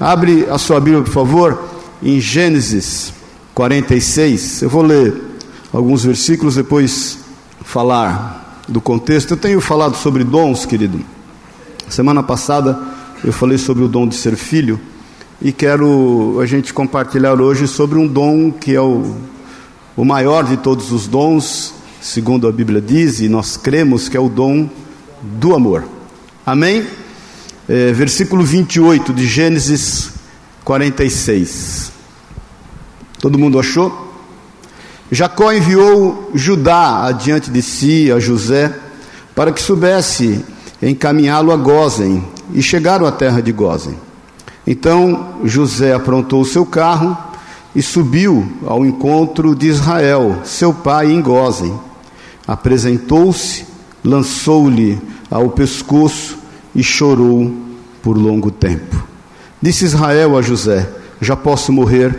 Abre a sua Bíblia, por favor, em Gênesis 46. Eu vou ler alguns versículos, depois falar do contexto. Eu tenho falado sobre dons, querido. Semana passada eu falei sobre o dom de ser filho e quero a gente compartilhar hoje sobre um dom que é o, o maior de todos os dons, segundo a Bíblia diz, e nós cremos que é o dom do amor. Amém? É, versículo 28 de Gênesis 46. Todo mundo achou? Jacó enviou Judá adiante de si, a José, para que soubesse encaminhá-lo a Gozen, e chegaram à terra de Gozen. Então José aprontou o seu carro e subiu ao encontro de Israel, seu pai, em Gozen. Apresentou-se, lançou-lhe ao pescoço e chorou por longo tempo. Disse Israel a José: Já posso morrer,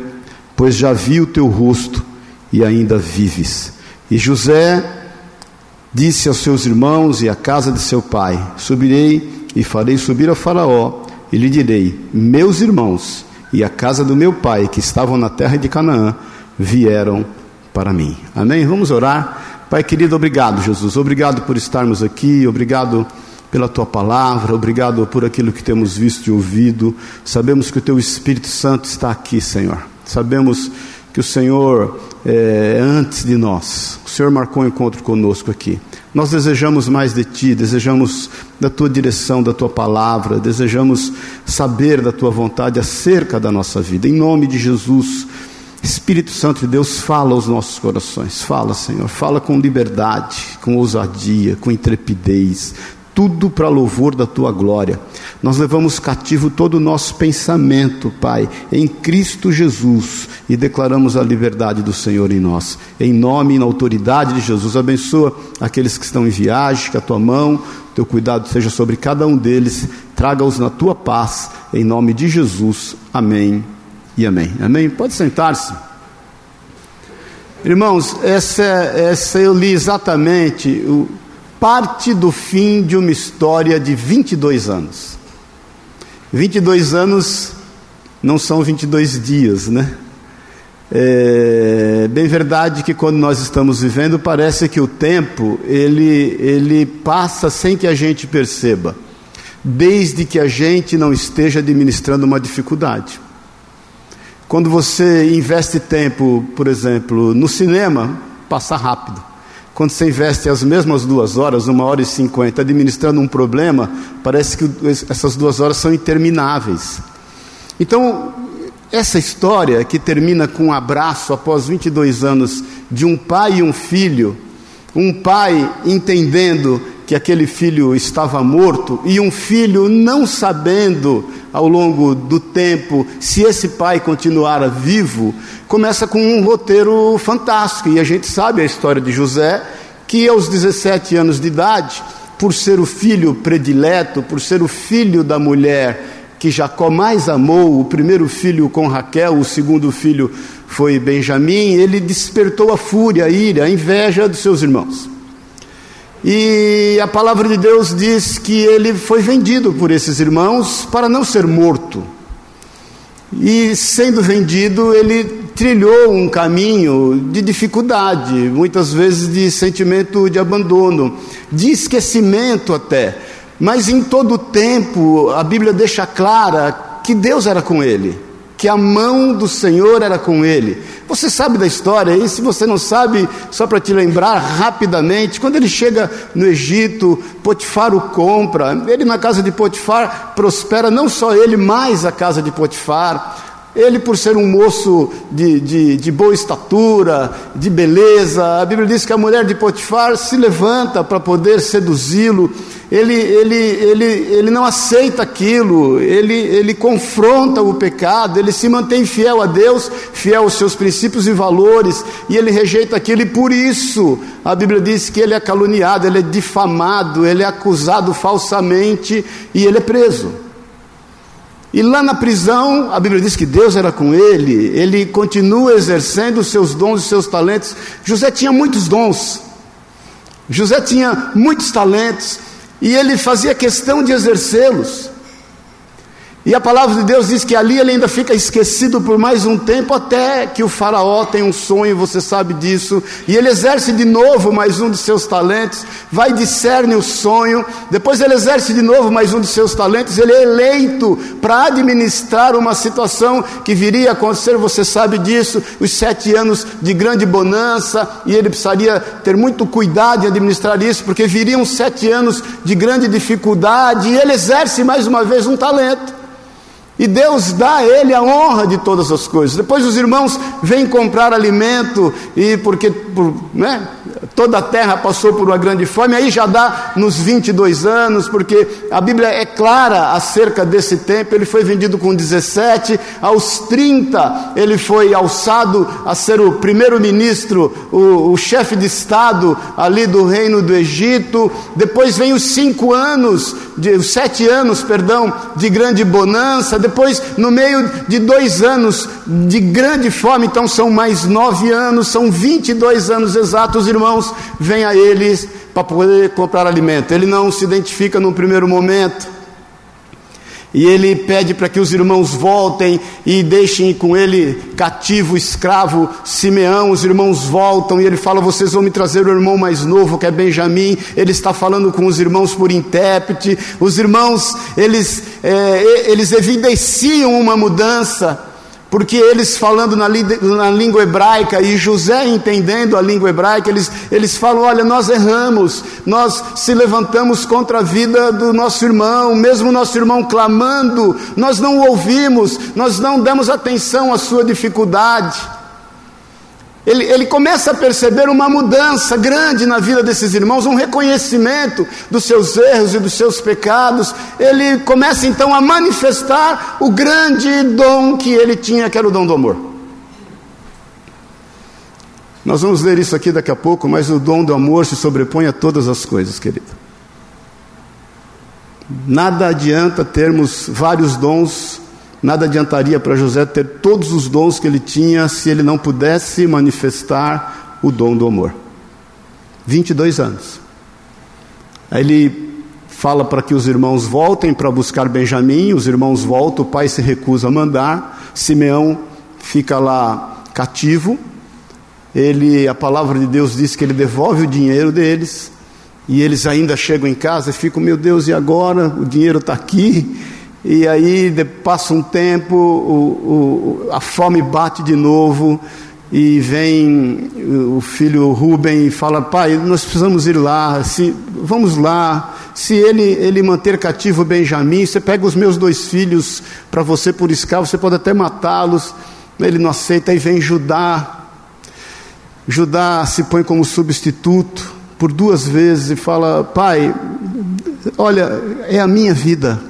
pois já vi o teu rosto e ainda vives. E José disse aos seus irmãos e à casa de seu pai: Subirei e farei subir a Faraó, e lhe direi: Meus irmãos e a casa do meu pai, que estavam na terra de Canaã, vieram para mim. Amém? Vamos orar. Pai querido, obrigado, Jesus. Obrigado por estarmos aqui, obrigado pela tua palavra, obrigado por aquilo que temos visto e ouvido. Sabemos que o teu Espírito Santo está aqui, Senhor. Sabemos que o Senhor é antes de nós. O Senhor marcou um encontro conosco aqui. Nós desejamos mais de Ti, desejamos da Tua direção, da Tua palavra, desejamos saber da Tua vontade acerca da nossa vida. Em nome de Jesus, Espírito Santo de Deus, fala aos nossos corações. Fala, Senhor, fala com liberdade, com ousadia, com intrepidez tudo para louvor da tua glória. Nós levamos cativo todo o nosso pensamento, Pai, em Cristo Jesus e declaramos a liberdade do Senhor em nós. Em nome e na autoridade de Jesus, abençoa aqueles que estão em viagem, que a tua mão, teu cuidado seja sobre cada um deles, traga-os na tua paz, em nome de Jesus. Amém e amém. Amém. Pode sentar-se. Irmãos, essa, essa eu li exatamente o parte do fim de uma história de 22 anos. 22 anos não são 22 dias, né? É bem verdade que quando nós estamos vivendo parece que o tempo ele, ele passa sem que a gente perceba, desde que a gente não esteja administrando uma dificuldade. Quando você investe tempo, por exemplo, no cinema, passa rápido. Quando você investe as mesmas duas horas, uma hora e cinquenta, administrando um problema, parece que essas duas horas são intermináveis. Então, essa história que termina com um abraço após 22 anos de um pai e um filho, um pai entendendo que aquele filho estava morto e um filho não sabendo ao longo do tempo se esse pai continuara vivo, começa com um roteiro fantástico. E a gente sabe a história de José, que aos 17 anos de idade, por ser o filho predileto, por ser o filho da mulher que Jacó mais amou, o primeiro filho com Raquel, o segundo filho foi Benjamim, ele despertou a fúria, a ira, a inveja dos seus irmãos. E a palavra de Deus diz que ele foi vendido por esses irmãos para não ser morto. E sendo vendido, ele trilhou um caminho de dificuldade, muitas vezes de sentimento de abandono, de esquecimento até. Mas em todo o tempo, a Bíblia deixa clara que Deus era com ele, que a mão do Senhor era com ele. Você sabe da história, e se você não sabe, só para te lembrar rapidamente, quando ele chega no Egito, Potifar o compra, ele na casa de Potifar prospera não só ele, mas a casa de Potifar. Ele, por ser um moço de, de, de, boa estatura, de beleza, a Bíblia diz que a mulher de Potifar se levanta para poder seduzi-lo. Ele, ele, ele, ele não aceita aquilo, ele, ele confronta o pecado, ele se mantém fiel a Deus, fiel aos seus princípios e valores, e ele rejeita aquilo, e por isso a Bíblia diz que ele é caluniado, ele é difamado, ele é acusado falsamente e ele é preso. E lá na prisão, a Bíblia diz que Deus era com ele, ele continua exercendo os seus dons e seus talentos. José tinha muitos dons, José tinha muitos talentos, e ele fazia questão de exercê-los. E a palavra de Deus diz que ali ele ainda fica esquecido por mais um tempo, até que o Faraó tem um sonho, você sabe disso, e ele exerce de novo mais um de seus talentos, vai discerne o sonho, depois ele exerce de novo mais um de seus talentos, ele é eleito para administrar uma situação que viria a acontecer, você sabe disso, os sete anos de grande bonança, e ele precisaria ter muito cuidado em administrar isso, porque viriam sete anos de grande dificuldade, e ele exerce mais uma vez um talento. E Deus dá a ele a honra de todas as coisas. Depois os irmãos vêm comprar alimento, e porque por, né, toda a terra passou por uma grande fome, aí já dá nos 22 anos, porque a Bíblia é clara acerca desse tempo. Ele foi vendido com 17, aos 30 ele foi alçado a ser o primeiro-ministro, o, o chefe de Estado ali do reino do Egito. Depois vem os cinco anos, de, os sete anos, perdão, de grande bonança depois, no meio de dois anos de grande fome, então são mais nove anos, são 22 anos exatos, irmãos, vem a eles para poder comprar alimento. Ele não se identifica no primeiro momento. E ele pede para que os irmãos voltem e deixem com ele cativo, escravo, Simeão. Os irmãos voltam e ele fala: Vocês vão me trazer o irmão mais novo, que é Benjamim. Ele está falando com os irmãos por intérprete. Os irmãos, eles, é, eles evidenciam uma mudança porque eles falando na, na, língua hebraica e José entendendo a língua hebraica, eles, eles falam: olha, nós erramos, nós se levantamos contra a vida do nosso irmão, mesmo nosso irmão clamando, nós não o ouvimos, nós não demos atenção à sua dificuldade. Ele, ele começa a perceber uma mudança grande na vida desses irmãos, um reconhecimento dos seus erros e dos seus pecados. Ele começa então a manifestar o grande dom que ele tinha, que era o dom do amor. Nós vamos ler isso aqui daqui a pouco, mas o dom do amor se sobrepõe a todas as coisas, querido. Nada adianta termos vários dons Nada adiantaria para José ter todos os dons que ele tinha se ele não pudesse manifestar o dom do amor. 22 anos. Aí ele fala para que os irmãos voltem para buscar Benjamim, os irmãos voltam, o pai se recusa a mandar, Simeão fica lá cativo. Ele, a palavra de Deus diz que ele devolve o dinheiro deles, e eles ainda chegam em casa e ficam, meu Deus, e agora? O dinheiro está aqui, e aí passa um tempo, o, o, a fome bate de novo, e vem o filho Rubem e fala: Pai, nós precisamos ir lá, se, vamos lá. Se ele, ele manter cativo Benjamim, você pega os meus dois filhos para você por escravo, você pode até matá-los. Ele não aceita, aí vem Judá. Judá se põe como substituto por duas vezes e fala: Pai, olha, é a minha vida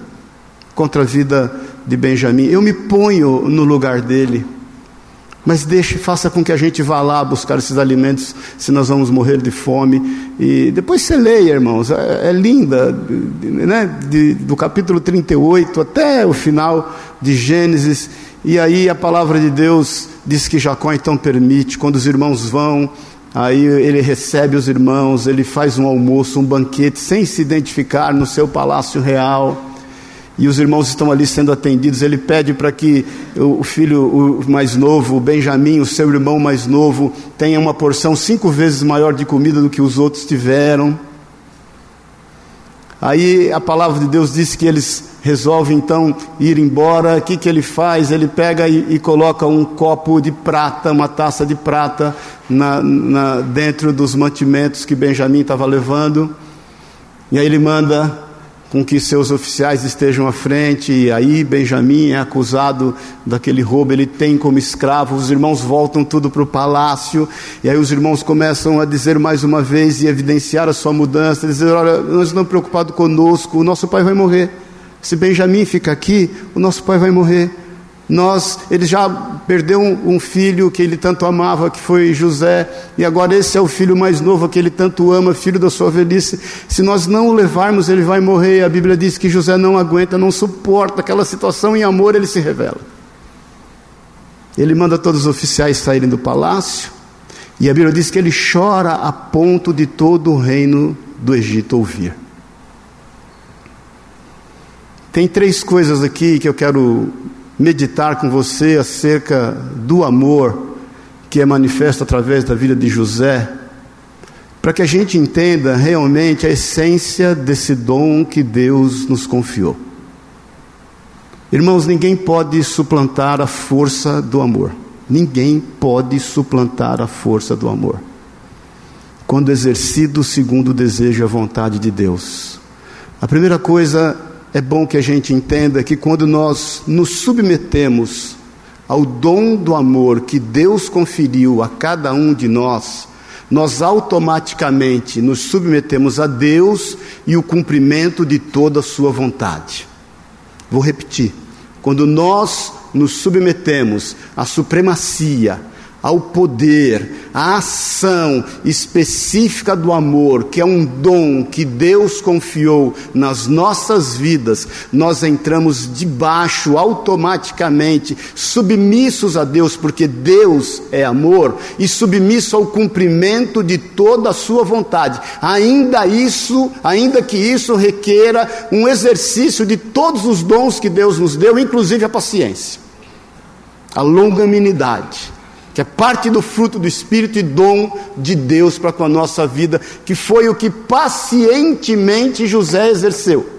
contra a vida de Benjamim. Eu me ponho no lugar dele. Mas deixe, faça com que a gente vá lá buscar esses alimentos, se nós vamos morrer de fome. E depois você leia, irmãos, é, é linda, né? De, do capítulo 38 até o final de Gênesis. E aí a palavra de Deus diz que Jacó então permite, quando os irmãos vão, aí ele recebe os irmãos, ele faz um almoço, um banquete, sem se identificar no seu palácio real e os irmãos estão ali sendo atendidos. Ele pede para que o filho mais novo, o Benjamim, o seu irmão mais novo, tenha uma porção cinco vezes maior de comida do que os outros tiveram. Aí a palavra de Deus diz que eles resolvem então ir embora. O que, que ele faz? Ele pega e, e coloca um copo de prata, uma taça de prata, na, na, dentro dos mantimentos que Benjamim estava levando. E aí ele manda com que seus oficiais estejam à frente, e aí Benjamim é acusado daquele roubo, ele tem como escravo, os irmãos voltam tudo para o palácio, e aí os irmãos começam a dizer mais uma vez e evidenciar a sua mudança, dizer, olha, nós estamos preocupados conosco, o nosso pai vai morrer, se Benjamim fica aqui, o nosso pai vai morrer, nós, ele já perdeu um, um, filho que ele tanto amava, que foi José, e agora esse é o filho mais novo que ele tanto ama, filho da sua velhice. Se nós não o levarmos, ele vai morrer. A Bíblia diz que José não aguenta, não suporta aquela situação, em amor ele se revela. Ele manda todos os oficiais saírem do palácio, e a Bíblia diz que ele chora a ponto de todo o reino do Egito ouvir. Tem três coisas aqui que eu quero meditar com você acerca do amor que é manifesto através da vida de José, para que a gente entenda realmente a essência desse dom que Deus nos confiou. Irmãos, ninguém pode suplantar a força do amor. Ninguém pode suplantar a força do amor. Quando exercido segundo o desejo e a vontade de Deus. A primeira coisa é bom que a gente entenda que quando nós nos submetemos ao dom do amor que Deus conferiu a cada um de nós, nós automaticamente nos submetemos a Deus e o cumprimento de toda a Sua vontade. Vou repetir. Quando nós nos submetemos à supremacia, ao poder, à ação específica do amor, que é um dom que Deus confiou nas nossas vidas, nós entramos debaixo automaticamente, submissos a Deus, porque Deus é amor, e submisso ao cumprimento de toda a sua vontade. Ainda isso, ainda que isso requeira um exercício de todos os dons que Deus nos deu, inclusive a paciência, a longanimidade que é parte do fruto do Espírito e dom de Deus para com a nossa vida, que foi o que pacientemente José exerceu.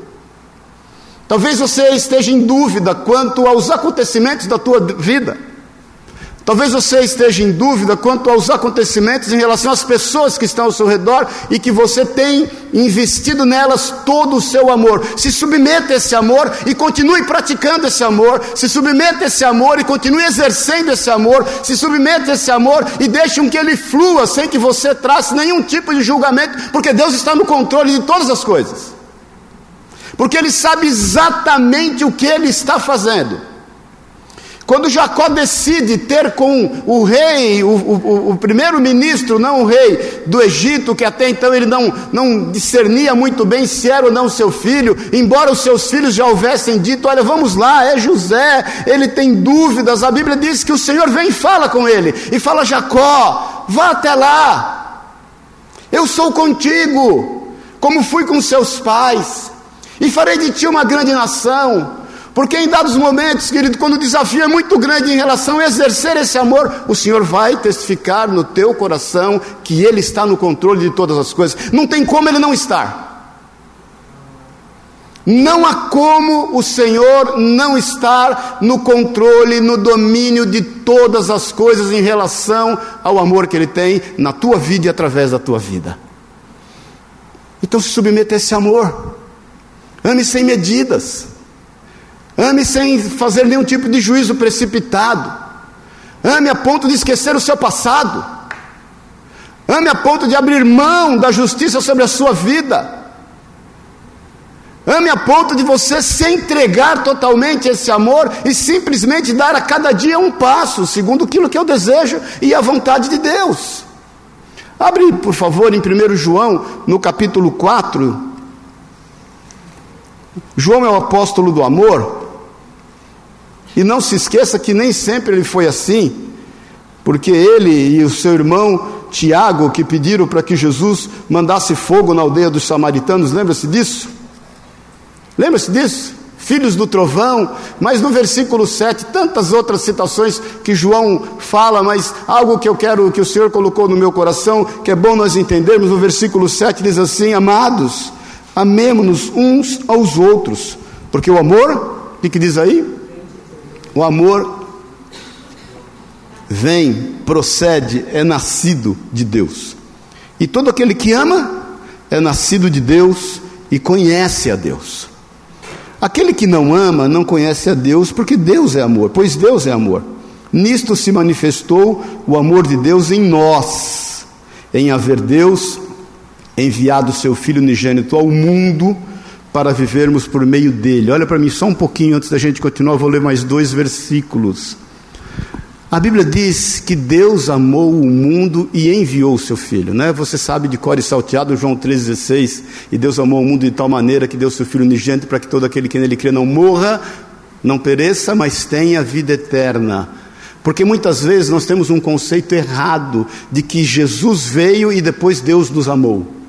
Talvez você esteja em dúvida quanto aos acontecimentos da tua vida. Talvez você esteja em dúvida quanto aos acontecimentos em relação às pessoas que estão ao seu redor e que você tem investido nelas todo o seu amor. Se submeta a esse amor e continue praticando esse amor. Se submeta a esse amor e continue exercendo esse amor. Se submeta a esse amor e deixe que ele flua sem que você trace nenhum tipo de julgamento, porque Deus está no controle de todas as coisas. Porque Ele sabe exatamente o que Ele está fazendo. Quando Jacó decide ter com o rei, o, o, o primeiro-ministro, não o rei do Egito, que até então ele não, não discernia muito bem se era ou não seu filho, embora os seus filhos já houvessem dito: Olha, vamos lá, é José, ele tem dúvidas. A Bíblia diz que o Senhor vem e fala com ele, e fala: Jacó, vá até lá, eu sou contigo, como fui com seus pais, e farei de ti uma grande nação. Porque em dados momentos, querido, quando o desafio é muito grande em relação a exercer esse amor, o Senhor vai testificar no teu coração que Ele está no controle de todas as coisas. Não tem como Ele não estar. Não há como o Senhor não estar no controle, no domínio de todas as coisas em relação ao amor que Ele tem na tua vida e através da tua vida. Então se submeta a esse amor. Ame sem medidas. Ame sem fazer nenhum tipo de juízo precipitado. Ame a ponto de esquecer o seu passado. Ame a ponto de abrir mão da justiça sobre a sua vida. Ame a ponto de você se entregar totalmente a esse amor e simplesmente dar a cada dia um passo, segundo aquilo que eu desejo e a vontade de Deus. Abre, por favor, em 1 João, no capítulo 4, João é o apóstolo do amor, e não se esqueça que nem sempre ele foi assim, porque ele e o seu irmão Tiago, que pediram para que Jesus mandasse fogo na aldeia dos samaritanos, lembra-se disso? Lembra-se disso? Filhos do trovão, mas no versículo 7, tantas outras citações que João fala, mas algo que eu quero que o Senhor colocou no meu coração, que é bom nós entendermos, no versículo 7 diz assim: Amados, amemo-nos uns aos outros, porque o amor, o que, que diz aí? O amor vem, procede, é nascido de Deus. E todo aquele que ama é nascido de Deus e conhece a Deus. Aquele que não ama não conhece a Deus, porque Deus é amor, pois Deus é amor. Nisto se manifestou o amor de Deus em nós, em haver Deus enviado seu Filho unigênito ao mundo para vivermos por meio dele. Olha para mim só um pouquinho antes da gente continuar, vou ler mais dois versículos. A Bíblia diz que Deus amou o mundo e enviou o seu Filho, né? Você sabe de cor e salteado, João 3,16, e Deus amou o mundo de tal maneira que deu seu Filho unigênito para que todo aquele que nele crê não morra, não pereça, mas tenha vida eterna. Porque muitas vezes nós temos um conceito errado de que Jesus veio e depois Deus nos amou.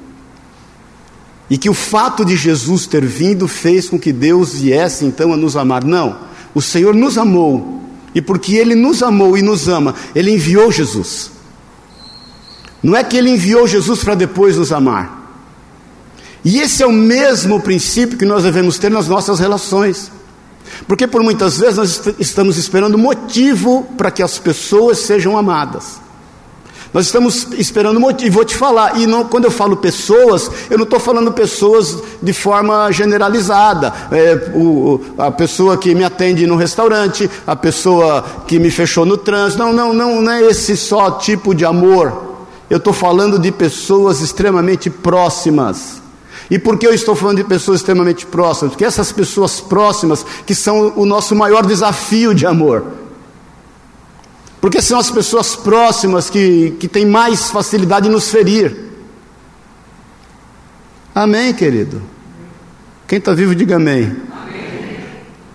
E que o fato de Jesus ter vindo fez com que Deus viesse então a nos amar. Não, o Senhor nos amou, e porque Ele nos amou e nos ama, Ele enviou Jesus. Não é que Ele enviou Jesus para depois nos amar. E esse é o mesmo princípio que nós devemos ter nas nossas relações. Porque por muitas vezes nós estamos esperando motivo para que as pessoas sejam amadas. Nós estamos esperando e vou te falar, e não, quando eu falo pessoas, eu não estou falando pessoas de forma generalizada. É, o, a pessoa que me atende no restaurante, a pessoa que me fechou no trânsito. Não, não, não, não é esse só tipo de amor. Eu estou falando de pessoas extremamente próximas. E por que eu estou falando de pessoas extremamente próximas? Porque essas pessoas próximas que são o nosso maior desafio de amor. Porque são as pessoas próximas que, que têm mais facilidade em nos ferir. Amém, querido? Quem está vivo, diga amém. amém.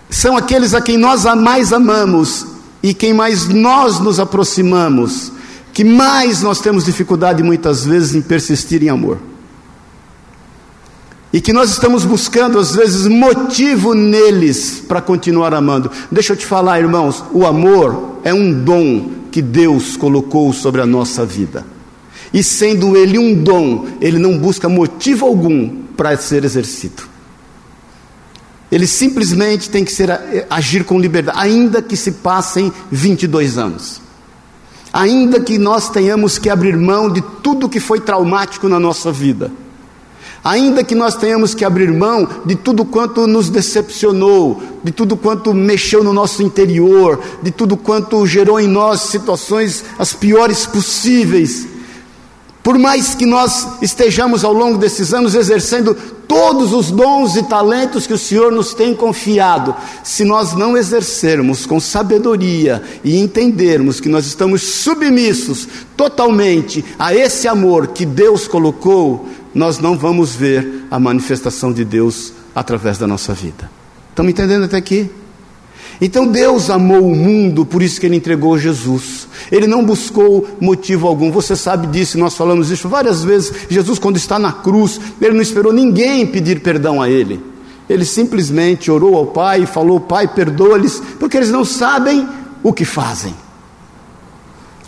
São aqueles a quem nós mais amamos e quem mais nós nos aproximamos, que mais nós temos dificuldade muitas vezes em persistir em amor. E que nós estamos buscando, às vezes, motivo neles para continuar amando. Deixa eu te falar, irmãos, o amor é um dom que Deus colocou sobre a nossa vida. E sendo ele um dom, ele não busca motivo algum para ser exercido. Ele simplesmente tem que ser, agir com liberdade, ainda que se passem 22 anos. Ainda que nós tenhamos que abrir mão de tudo que foi traumático na nossa vida Ainda que nós tenhamos que abrir mão de tudo quanto nos decepcionou, de tudo quanto mexeu no nosso interior, de tudo quanto gerou em nós situações as piores possíveis, por mais que nós estejamos ao longo desses anos exercendo todos os dons e talentos que o Senhor nos tem confiado, se nós não exercermos com sabedoria e entendermos que nós estamos submissos totalmente a esse amor que Deus colocou, nós não vamos ver a manifestação de Deus através da nossa vida. Estão entendendo até aqui? Então Deus amou o mundo, por isso que Ele entregou Jesus. Ele não buscou motivo algum, você sabe disso, nós falamos isso várias vezes. Jesus, quando está na cruz, Ele não esperou ninguém pedir perdão a Ele. Ele simplesmente orou ao Pai e falou: Pai, perdoa-lhes, porque eles não sabem o que fazem.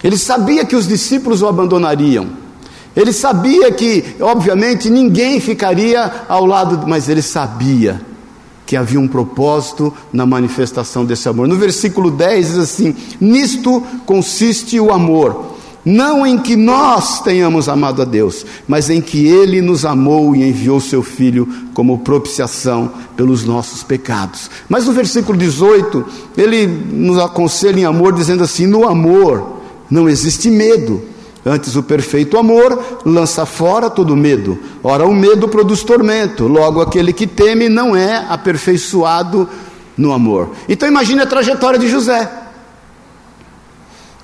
Ele sabia que os discípulos o abandonariam. Ele sabia que, obviamente, ninguém ficaria ao lado, mas ele sabia que havia um propósito na manifestação desse amor. No versículo 10 diz assim: Nisto consiste o amor, não em que nós tenhamos amado a Deus, mas em que Ele nos amou e enviou Seu Filho como propiciação pelos nossos pecados. Mas no versículo 18, ele nos aconselha em amor, dizendo assim: No amor não existe medo Antes, o perfeito amor lança fora todo medo. Ora, o medo produz tormento. Logo, aquele que teme não é aperfeiçoado no amor. Então, imagine a trajetória de José.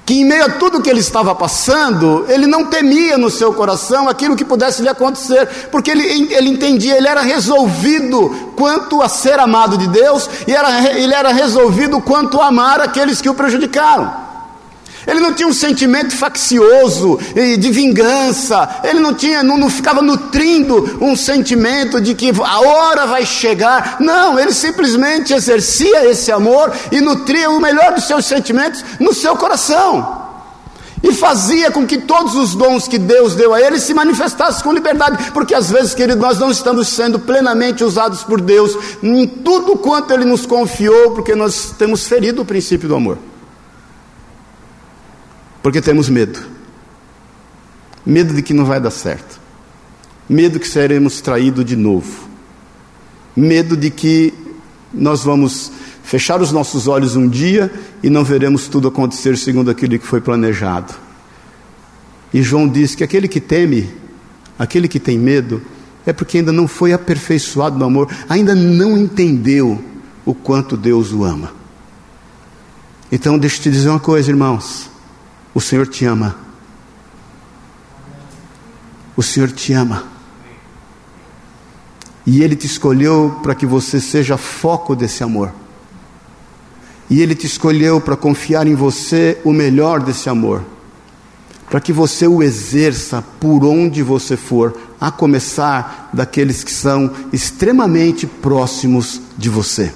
Que em meio a tudo que ele estava passando, ele não temia no seu coração aquilo que pudesse lhe acontecer, porque ele, ele entendia, ele era resolvido quanto a ser amado de Deus, e era, ele era resolvido quanto a amar aqueles que o prejudicaram. Ele não tinha um sentimento faccioso de vingança. Ele não tinha, não, não, ficava nutrindo um sentimento de que a hora vai chegar. Não, ele simplesmente exercia esse amor e nutria o melhor dos seus sentimentos no seu coração. E fazia com que todos os dons que Deus deu a ele se manifestassem com liberdade, porque às vezes, querido, nós não estamos sendo plenamente usados por Deus em tudo quanto ele nos confiou, porque nós temos ferido o princípio do amor. Porque temos medo. Medo de que não vai dar certo. Medo que seremos traídos de novo. Medo de que nós vamos fechar os nossos olhos um dia e não veremos tudo acontecer segundo aquilo que foi planejado. E João diz que aquele que teme, aquele que tem medo, é porque ainda não foi aperfeiçoado no amor, ainda não entendeu o quanto Deus o ama. Então, deixa eu te dizer uma coisa, irmãos. O Senhor te ama. O Senhor te ama. E Ele te escolheu para que você seja foco desse amor. E Ele te escolheu para confiar em você o melhor desse amor. Para que você o exerça por onde você for, a começar daqueles que são extremamente próximos de você.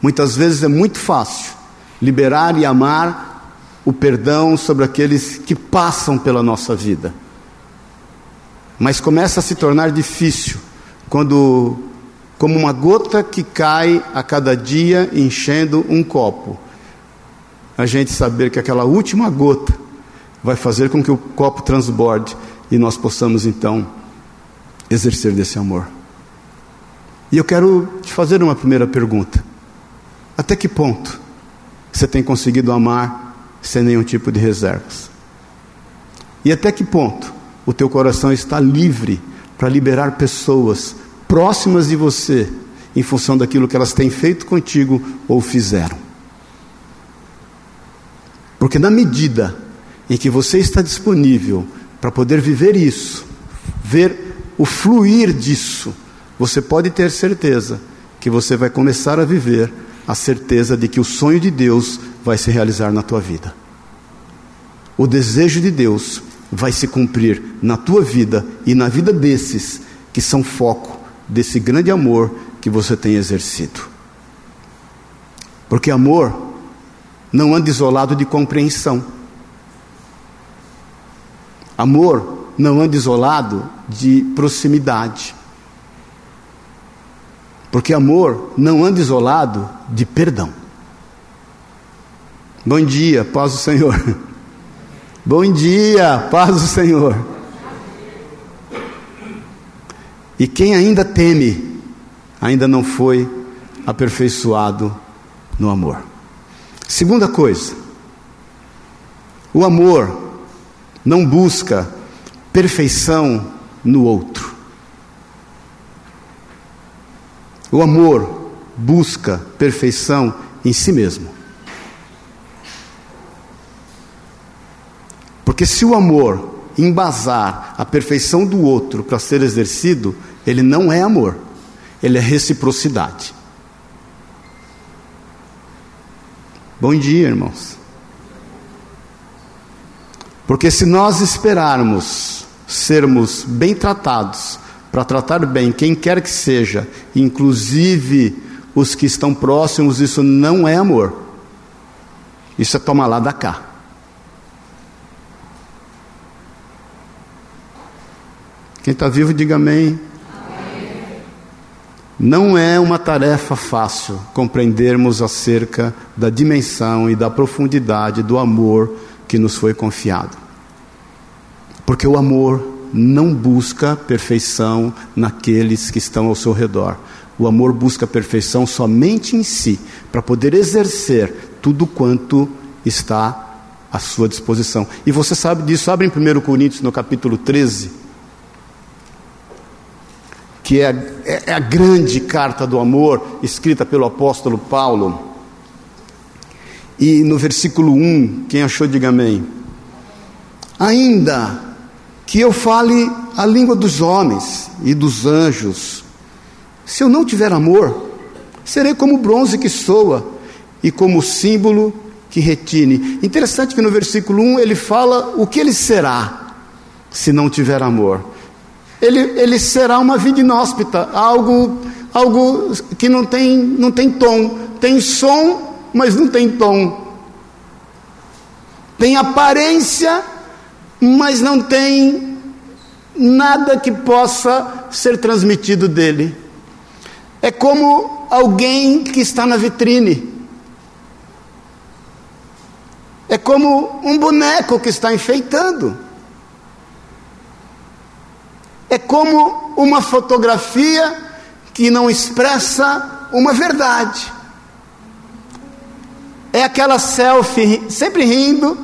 Muitas vezes é muito fácil liberar e amar o perdão sobre aqueles que passam pela nossa vida. Mas começa a se tornar difícil quando, como uma gota que cai a cada dia enchendo um copo, a gente saber que aquela última gota vai fazer com que o copo transborde e nós possamos então exercer desse amor. E eu quero te fazer uma primeira pergunta: até que ponto você tem conseguido amar sem nenhum tipo de reservas? E até que ponto o teu coração está livre para liberar pessoas próximas de você em função daquilo que elas têm feito contigo ou fizeram? Porque na medida em que você está disponível para poder viver isso, ver o fluir disso, você pode ter certeza que você vai começar a viver a certeza de que o sonho de Deus vai se realizar na tua vida. O desejo de Deus vai se cumprir na tua vida e na vida desses que são foco desse grande amor que você tem exercido. Porque amor não anda isolado de compreensão. Amor não anda isolado de proximidade. Porque amor não anda isolado de perdão. Bom dia, paz do Senhor. Bom dia, paz do Senhor. E quem ainda teme, ainda não foi aperfeiçoado no amor. Segunda coisa, o amor não busca perfeição no outro. O amor busca perfeição em si mesmo. Porque se o amor embasar a perfeição do outro para ser exercido, ele não é amor, ele é reciprocidade. Bom dia, irmãos. Porque se nós esperarmos sermos bem tratados, para tratar bem quem quer que seja, inclusive os que estão próximos, isso não é amor. Isso é tomar lá da cá. Quem está vivo, diga amém. Não é uma tarefa fácil compreendermos acerca da dimensão e da profundidade do amor que nos foi confiado. Porque o amor não busca perfeição naqueles que estão ao seu redor. O amor busca perfeição somente em si, para poder exercer tudo quanto está à sua disposição. E você sabe disso, abre em 1 Coríntios no capítulo 13, que é, é, é a grande carta do amor escrita pelo apóstolo Paulo. E no versículo 1, quem achou, diga amém. Ainda que eu fale a língua dos homens e dos anjos, se eu não tiver amor, serei como bronze que soa e como símbolo que retine. Interessante que no versículo 1 ele fala o que ele será se não tiver amor. Ele, ele será uma vida inóspita, algo, algo que não tem, não tem tom, tem som, mas não tem tom. Tem aparência, mas não tem nada que possa ser transmitido dele. É como alguém que está na vitrine. É como um boneco que está enfeitando. É como uma fotografia que não expressa uma verdade é aquela selfie sempre rindo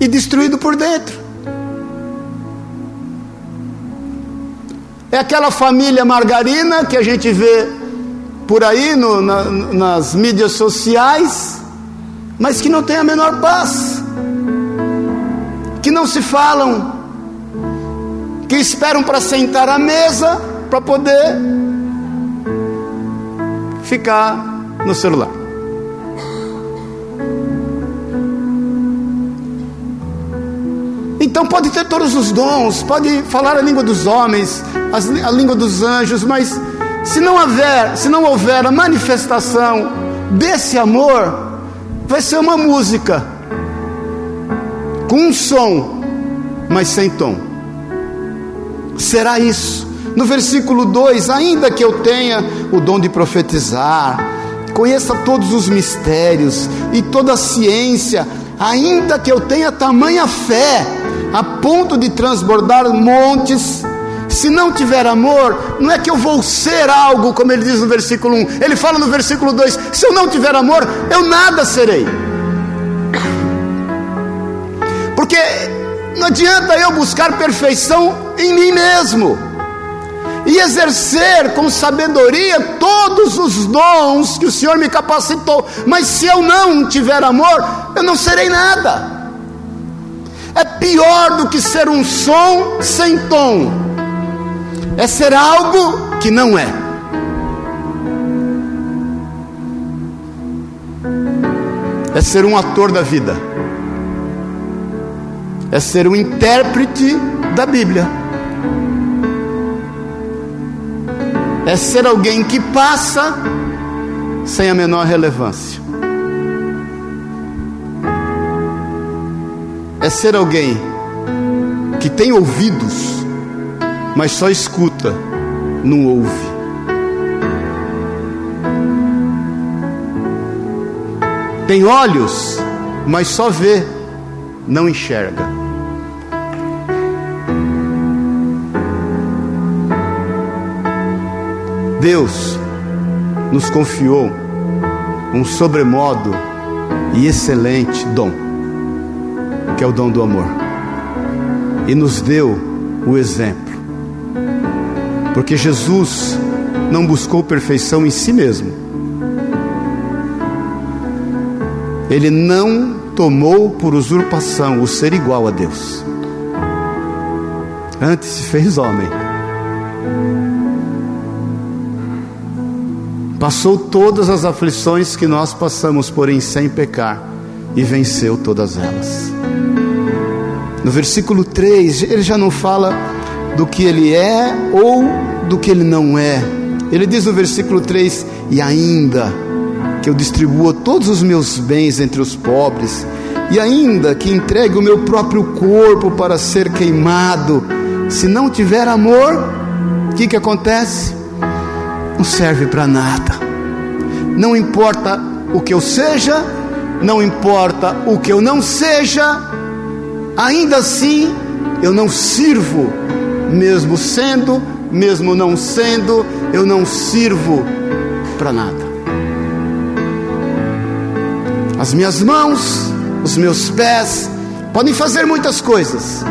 e destruído por dentro. É aquela família margarina que a gente vê por aí no, na, nas mídias sociais, mas que não tem a menor paz, que não se falam, que esperam para sentar à mesa para poder ficar no celular. Então pode ter todos os dons, pode falar a língua dos homens, a língua dos anjos, mas se não houver, se não houver a manifestação desse amor, vai ser uma música com um som, mas sem tom. Será isso. No versículo 2: Ainda que eu tenha o dom de profetizar, conheça todos os mistérios e toda a ciência, ainda que eu tenha tamanha fé, a ponto de transbordar montes, se não tiver amor, não é que eu vou ser algo, como ele diz no versículo 1, ele fala no versículo 2: se eu não tiver amor, eu nada serei. Porque não adianta eu buscar perfeição em mim mesmo e exercer com sabedoria todos os dons que o Senhor me capacitou, mas se eu não tiver amor, eu não serei nada. É pior do que ser um som sem tom, é ser algo que não é. É ser um ator da vida é ser um intérprete da Bíblia. É ser alguém que passa sem a menor relevância. É ser alguém que tem ouvidos, mas só escuta, não ouve. Tem olhos, mas só vê, não enxerga. Deus nos confiou um sobremodo e excelente dom, que é o dom do amor, e nos deu o exemplo, porque Jesus não buscou perfeição em si mesmo, ele não tomou por usurpação o ser igual a Deus, antes se fez homem. Passou todas as aflições que nós passamos, porém sem pecar, e venceu todas elas. No versículo 3, ele já não fala do que ele é ou do que ele não é. Ele diz no versículo 3: E ainda que eu distribua todos os meus bens entre os pobres, e ainda que entregue o meu próprio corpo para ser queimado, se não tiver amor, o que, que acontece? não serve para nada. Não importa o que eu seja, não importa o que eu não seja, ainda assim eu não sirvo, mesmo sendo, mesmo não sendo, eu não sirvo para nada. As minhas mãos, os meus pés podem fazer muitas coisas,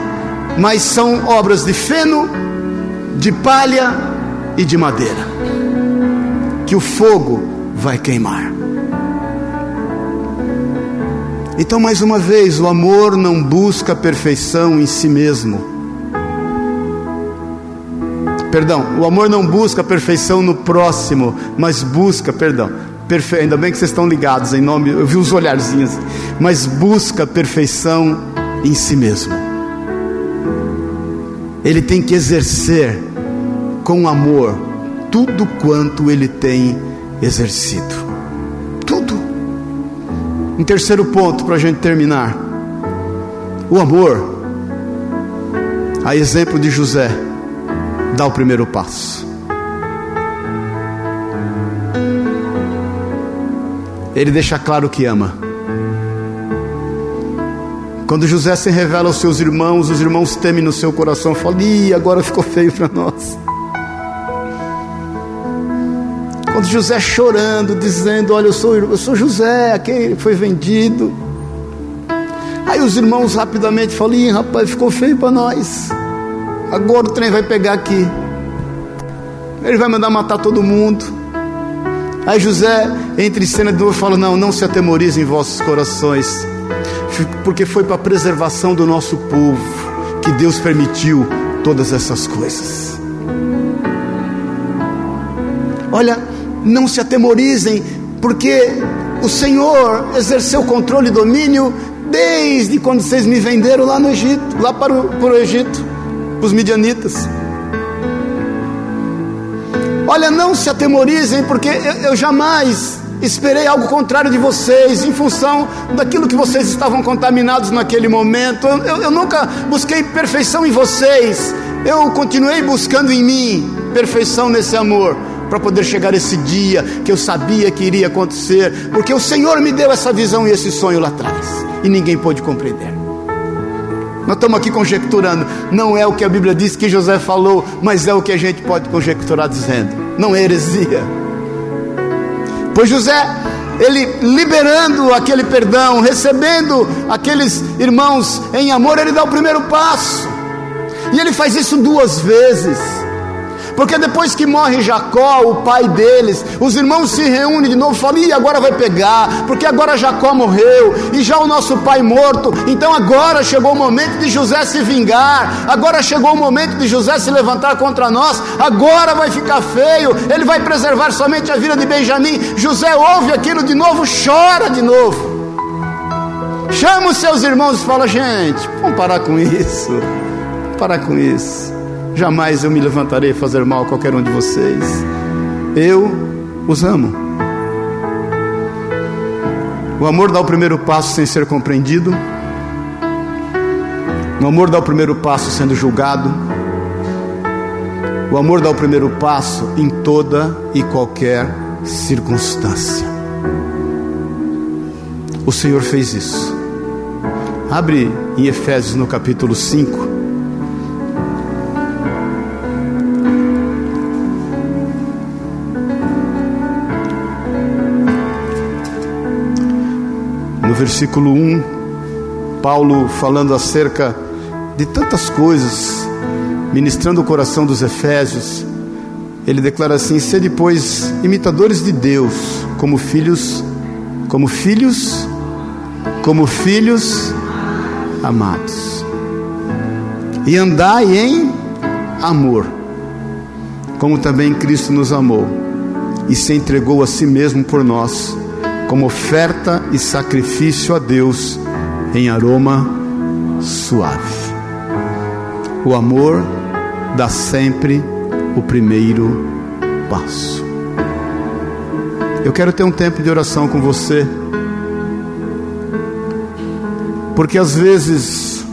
mas são obras de feno, de palha e de madeira que o fogo vai queimar. Então, mais uma vez, o amor não busca perfeição em si mesmo. Perdão, o amor não busca perfeição no próximo, mas busca, perdão, perfe... ainda bem que vocês estão ligados em nome, eu vi os olharzinhos, mas busca perfeição em si mesmo. Ele tem que exercer com amor tudo quanto ele tem exercido. Um terceiro ponto para a gente terminar: o amor, a exemplo de José, dá o primeiro passo. Ele deixa claro que ama. Quando José se revela aos seus irmãos, os irmãos temem no seu coração, falam: Ih, agora ficou feio para nós. Quando José chorando, dizendo: Olha, eu sou, eu sou José, aquele foi vendido. Aí os irmãos rapidamente falam: Ih, rapaz, ficou feio para nós. Agora o trem vai pegar aqui. Ele vai mandar matar todo mundo. Aí José, entre cena de novo, fala: Não, não se atemorizem em vossos corações, porque foi para a preservação do nosso povo que Deus permitiu todas essas coisas. Olha, não se atemorizem, porque o Senhor exerceu controle e domínio desde quando vocês me venderam lá no Egito, lá para o, para o Egito, os midianitas. Olha, não se atemorizem, porque eu, eu jamais esperei algo contrário de vocês, em função daquilo que vocês estavam contaminados naquele momento. Eu, eu, eu nunca busquei perfeição em vocês, eu continuei buscando em mim perfeição nesse amor para poder chegar esse dia que eu sabia que iria acontecer, porque o Senhor me deu essa visão e esse sonho lá atrás, e ninguém pôde compreender. Nós estamos aqui conjecturando, não é o que a Bíblia diz que José falou, mas é o que a gente pode conjecturar dizendo, não é heresia. Pois José, ele liberando aquele perdão, recebendo aqueles irmãos em amor, ele dá o primeiro passo, e ele faz isso duas vezes. Porque depois que morre Jacó, o pai deles, os irmãos se reúnem de novo e falam: e agora vai pegar, porque agora Jacó morreu e já o nosso pai morto. Então agora chegou o momento de José se vingar, agora chegou o momento de José se levantar contra nós. Agora vai ficar feio, ele vai preservar somente a vida de Benjamim. José ouve aquilo de novo, chora de novo. Chama os seus irmãos e fala: gente, vamos parar com isso, parar com isso. Jamais eu me levantarei a fazer mal a qualquer um de vocês. Eu os amo. O amor dá o primeiro passo sem ser compreendido. O amor dá o primeiro passo sendo julgado. O amor dá o primeiro passo em toda e qualquer circunstância. O Senhor fez isso. Abre em Efésios no capítulo 5. No versículo 1, Paulo falando acerca de tantas coisas, ministrando o coração dos Efésios, ele declara assim: "Sede pois imitadores de Deus, como filhos, como filhos, como filhos amados. E andai em amor, como também Cristo nos amou e se entregou a si mesmo por nós." Como oferta e sacrifício a Deus em aroma suave. O amor dá sempre o primeiro passo. Eu quero ter um tempo de oração com você, porque às vezes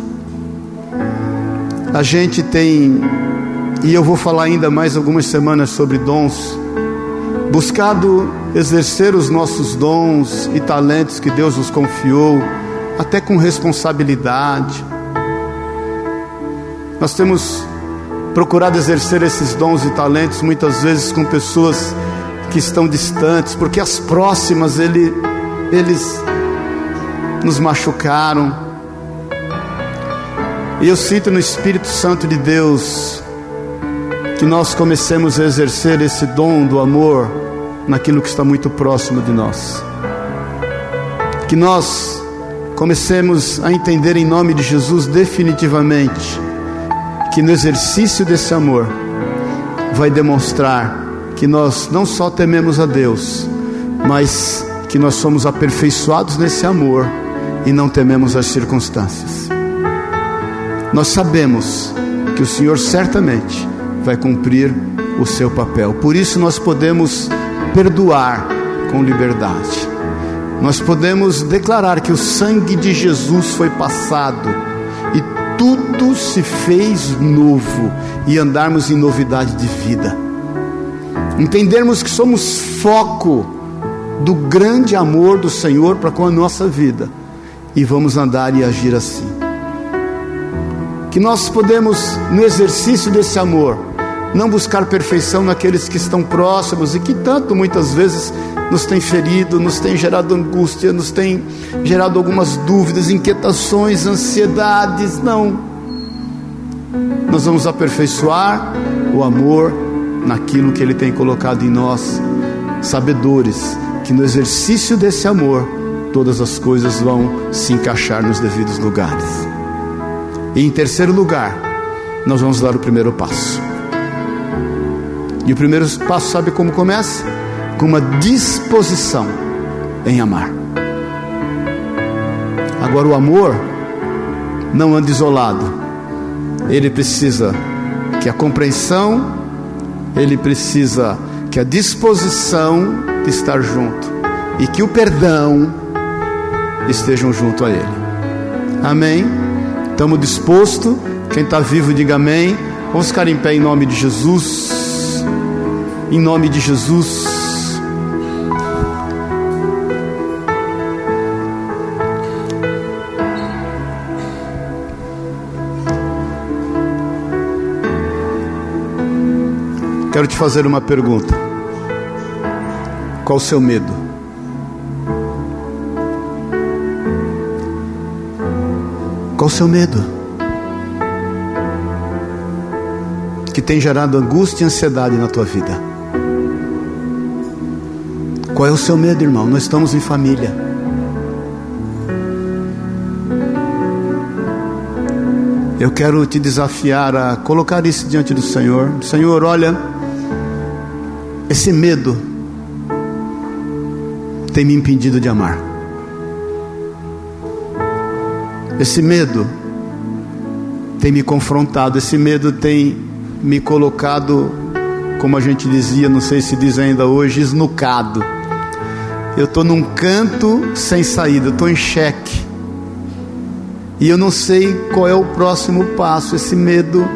a gente tem, e eu vou falar ainda mais algumas semanas sobre dons, buscado exercer os nossos dons e talentos que Deus nos confiou, até com responsabilidade. Nós temos procurado exercer esses dons e talentos muitas vezes com pessoas que estão distantes, porque as próximas ele, eles nos machucaram. E eu sinto no Espírito Santo de Deus que nós comecemos a exercer esse dom do amor naquilo que está muito próximo de nós. Que nós comecemos a entender em nome de Jesus definitivamente que no exercício desse amor vai demonstrar que nós não só tememos a Deus, mas que nós somos aperfeiçoados nesse amor e não tememos as circunstâncias. Nós sabemos que o Senhor certamente vai cumprir o seu papel. Por isso nós podemos perdoar com liberdade. Nós podemos declarar que o sangue de Jesus foi passado e tudo se fez novo e andarmos em novidade de vida. Entendermos que somos foco do grande amor do Senhor para com a nossa vida e vamos andar e agir assim. Que nós podemos, no exercício desse amor, não buscar perfeição naqueles que estão próximos e que tanto muitas vezes nos tem ferido, nos tem gerado angústia, nos tem gerado algumas dúvidas, inquietações, ansiedades. Não. Nós vamos aperfeiçoar o amor naquilo que Ele tem colocado em nós, sabedores que no exercício desse amor todas as coisas vão se encaixar nos devidos lugares. E em terceiro lugar, nós vamos dar o primeiro passo. E o primeiro passo, sabe como começa? Com uma disposição em amar. Agora, o amor não anda isolado, ele precisa que a compreensão, ele precisa que a disposição de estar junto e que o perdão estejam junto a ele. Amém? Estamos dispostos. Quem está vivo, diga amém. Vamos ficar em pé em nome de Jesus. Em nome de Jesus. Quero te fazer uma pergunta. Qual o seu medo? Qual o seu medo? que tem gerado angústia e ansiedade na tua vida? Qual é o seu medo, irmão? Nós estamos em família. Eu quero te desafiar a colocar isso diante do Senhor. Senhor, olha, esse medo tem me impedido de amar. Esse medo tem me confrontado, esse medo tem me colocado, como a gente dizia, não sei se diz ainda hoje, esnucado. Eu estou num canto sem saída, estou em xeque. E eu não sei qual é o próximo passo. Esse medo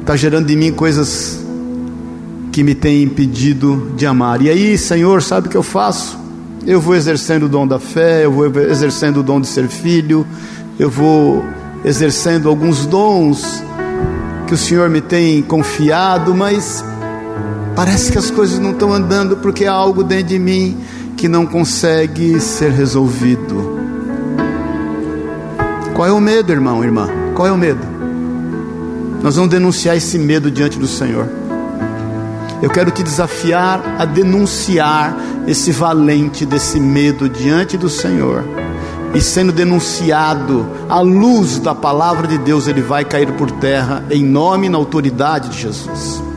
está gerando em mim coisas que me têm impedido de amar. E aí, Senhor, sabe o que eu faço? Eu vou exercendo o dom da fé, eu vou exercendo o dom de ser filho, eu vou exercendo alguns dons que o Senhor me tem confiado, mas parece que as coisas não estão andando porque há algo dentro de mim que não consegue ser resolvido. Qual é o medo, irmão, irmã? Qual é o medo? Nós vamos denunciar esse medo diante do Senhor. Eu quero te desafiar a denunciar esse valente desse medo diante do Senhor e sendo denunciado à luz da palavra de Deus, ele vai cair por terra em nome e na autoridade de Jesus.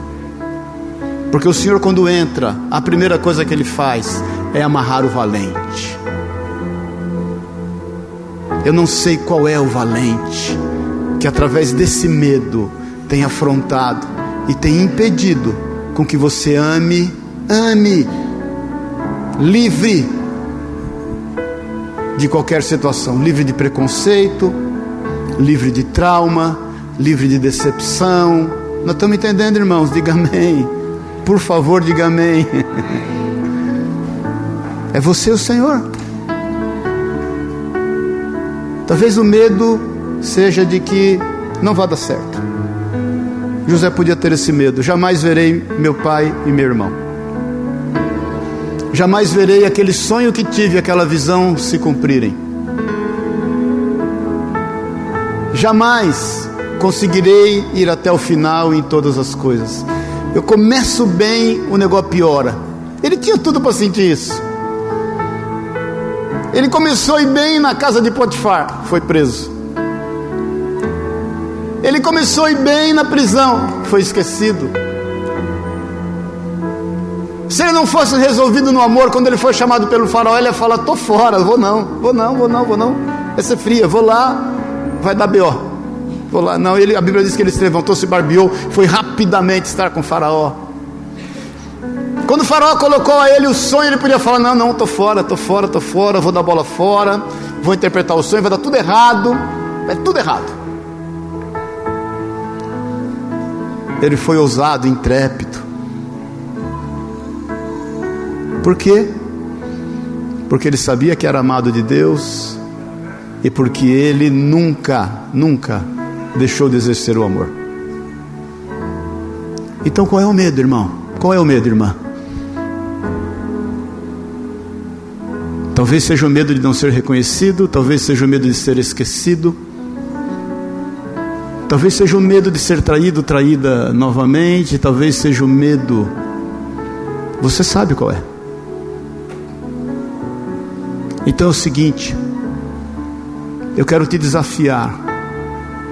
Porque o Senhor, quando entra, a primeira coisa que ele faz é amarrar o valente. Eu não sei qual é o valente que, através desse medo, tem afrontado e tem impedido com que você ame, ame, livre de qualquer situação, livre de preconceito, livre de trauma, livre de decepção. Nós estamos entendendo, irmãos? Diga amém. Por favor, diga amém. É você o Senhor. Talvez o medo seja de que não vai dar certo. José podia ter esse medo. Jamais verei meu pai e meu irmão jamais verei aquele sonho que tive, aquela visão se cumprirem. Jamais conseguirei ir até o final em todas as coisas. Eu começo bem, o negócio piora. Ele tinha tudo para sentir isso. Ele começou bem na casa de Potifar, foi preso. Ele começou bem na prisão, foi esquecido. Se ele não fosse resolvido no amor, quando ele foi chamado pelo faraó, ele ia falar: tô fora, vou não, vou não, vou não, vou não. Vai ser fria, vou lá, vai dar B.O. Vou lá. Não, ele, a Bíblia diz que ele se levantou, se barbeou, foi rapidamente estar com faraó. Quando o faraó colocou a ele o sonho, ele podia falar: Não, não, tô fora, tô fora, tô fora, vou dar bola fora, vou interpretar o sonho, vai dar tudo errado, é tudo errado. Ele foi ousado, intrépido. Por quê? Porque ele sabia que era amado de Deus e porque ele nunca, nunca deixou de exercer o amor. Então qual é o medo, irmão? Qual é o medo, irmã? Talvez seja o medo de não ser reconhecido, talvez seja o medo de ser esquecido, talvez seja o medo de ser traído, traída novamente, talvez seja o medo. Você sabe qual é? Então é o seguinte, eu quero te desafiar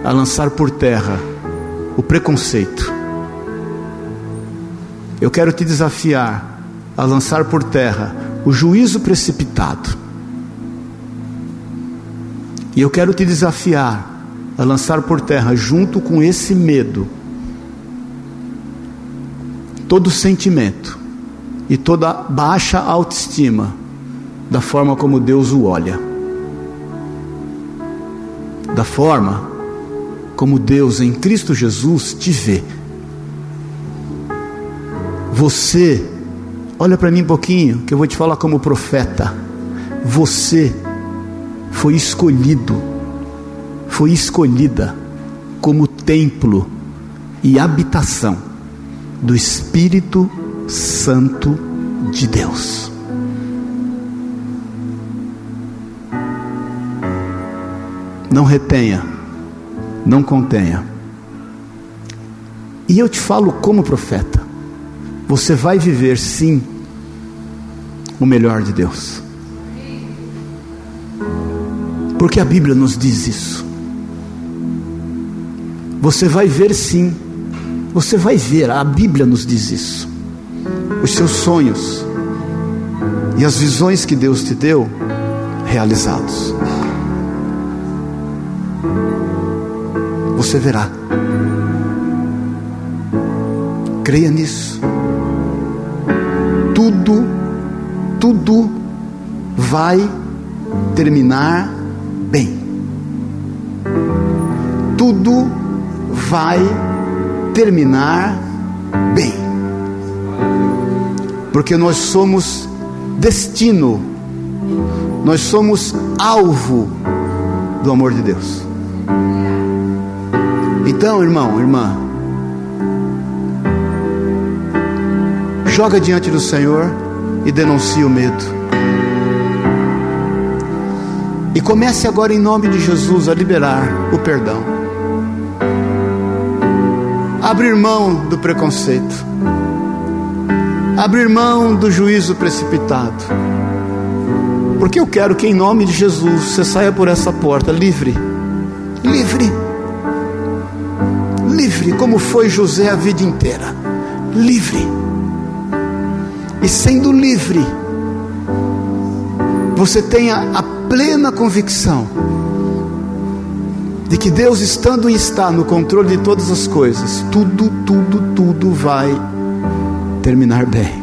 a lançar por terra o preconceito. Eu quero te desafiar a lançar por terra o juízo precipitado. E eu quero te desafiar a lançar por terra, junto com esse medo, todo sentimento e toda baixa autoestima da forma como Deus o olha, da forma como Deus em Cristo Jesus te vê. Você, olha para mim um pouquinho, que eu vou te falar como profeta. Você foi escolhido, foi escolhida como templo e habitação do Espírito Santo de Deus. Não retenha, não contenha. E eu te falo como profeta: você vai viver sim o melhor de Deus. Porque a Bíblia nos diz isso. Você vai ver sim, você vai ver, a Bíblia nos diz isso. Os seus sonhos e as visões que Deus te deu realizados. Você verá. Creia nisso. Tudo, tudo vai terminar bem. Tudo vai terminar bem. Porque nós somos destino, nós somos alvo do amor de Deus. Então, irmão, irmã, joga diante do Senhor e denuncia o medo. E comece agora, em nome de Jesus, a liberar o perdão. Abrir mão do preconceito. Abrir mão do juízo precipitado. Porque eu quero que, em nome de Jesus, você saia por essa porta livre. Livre. Livre, como foi José a vida inteira. Livre. E sendo livre, você tenha a plena convicção de que Deus, estando e está no controle de todas as coisas, tudo, tudo, tudo vai terminar bem.